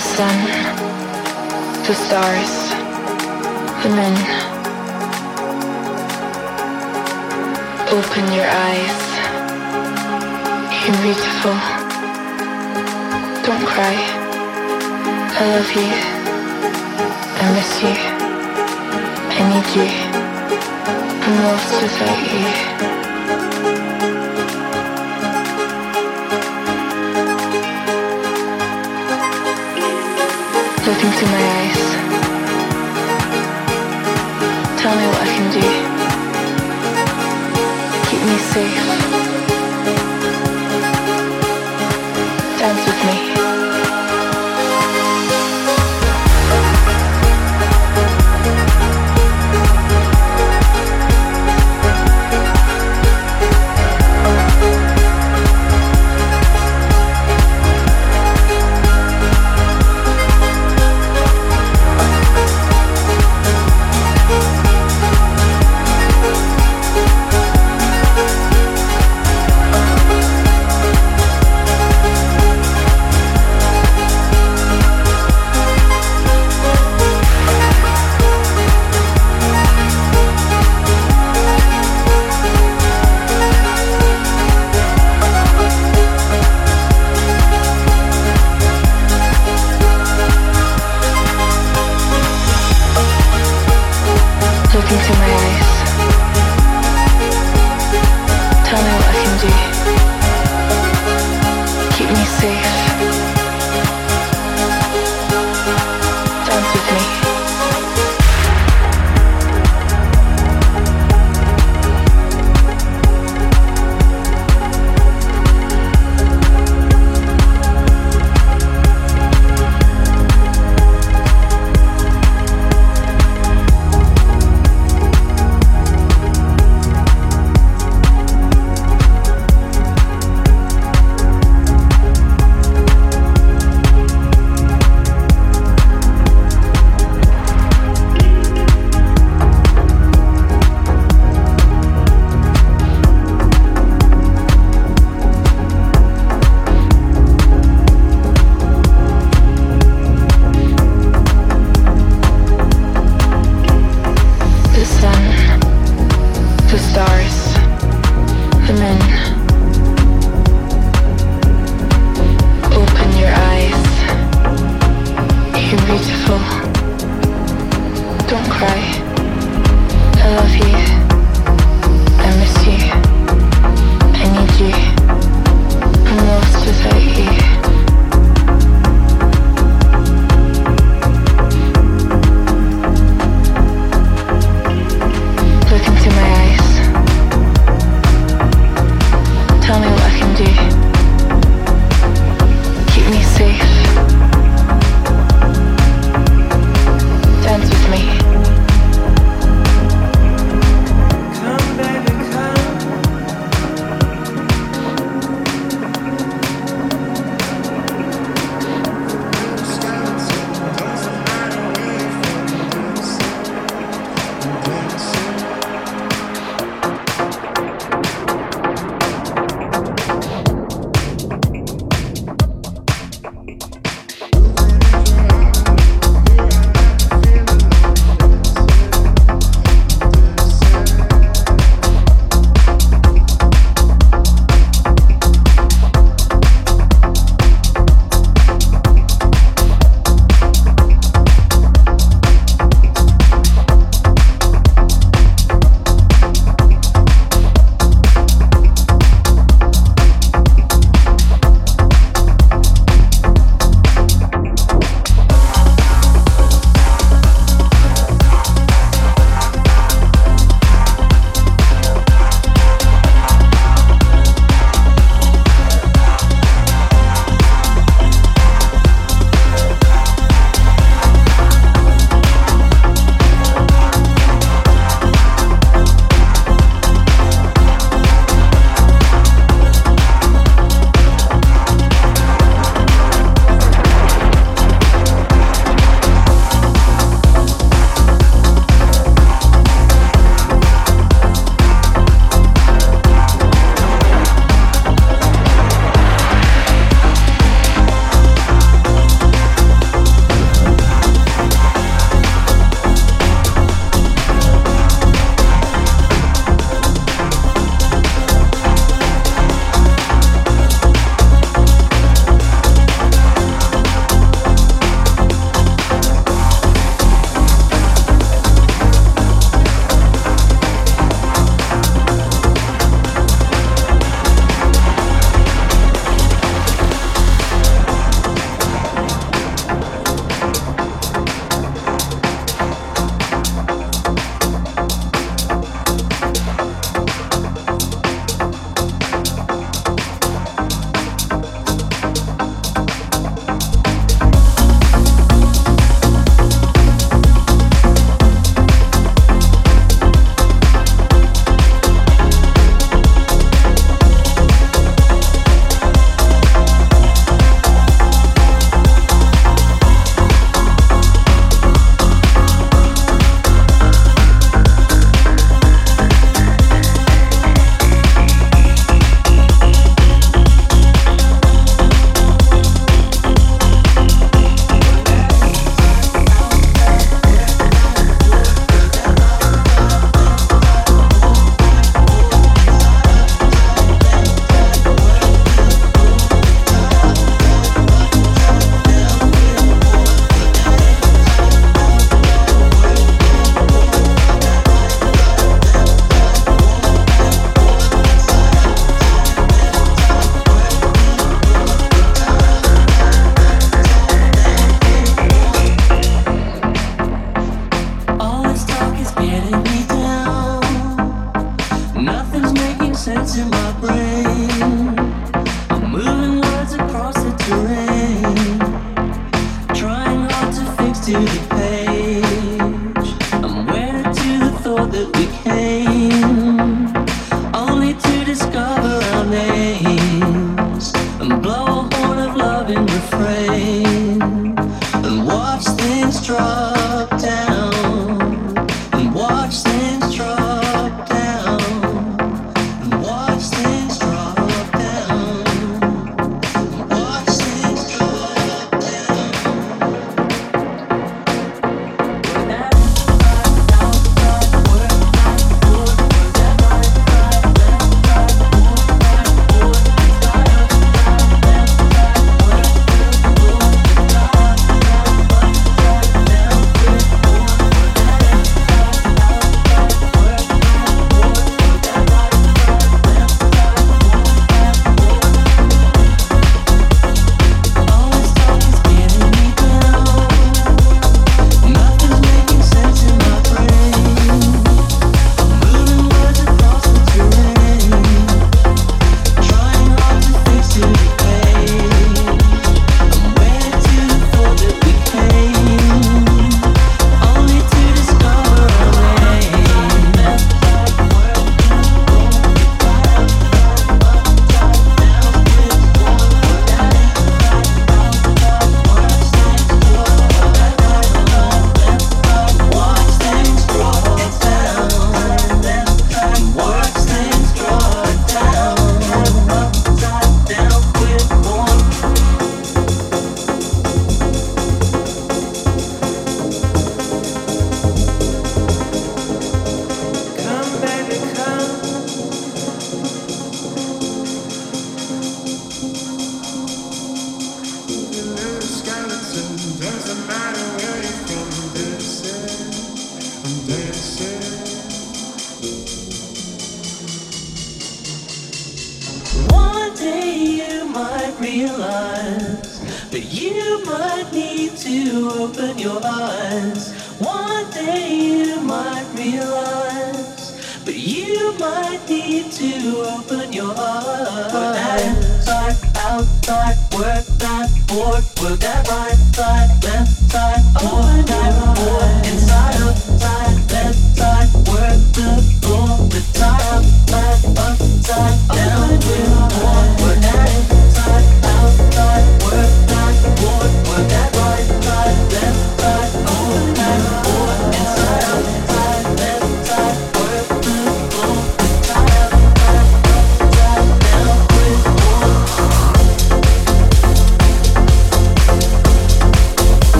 sun, the stars, the moon. Open your eyes. You're beautiful. Don't cry. I love you. I miss you. I need you. I'm lost without you. Into my eyes. Tell me what I can do. Keep me safe.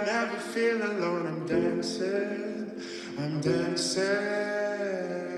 I never feel alone. I'm dancing. I'm dancing.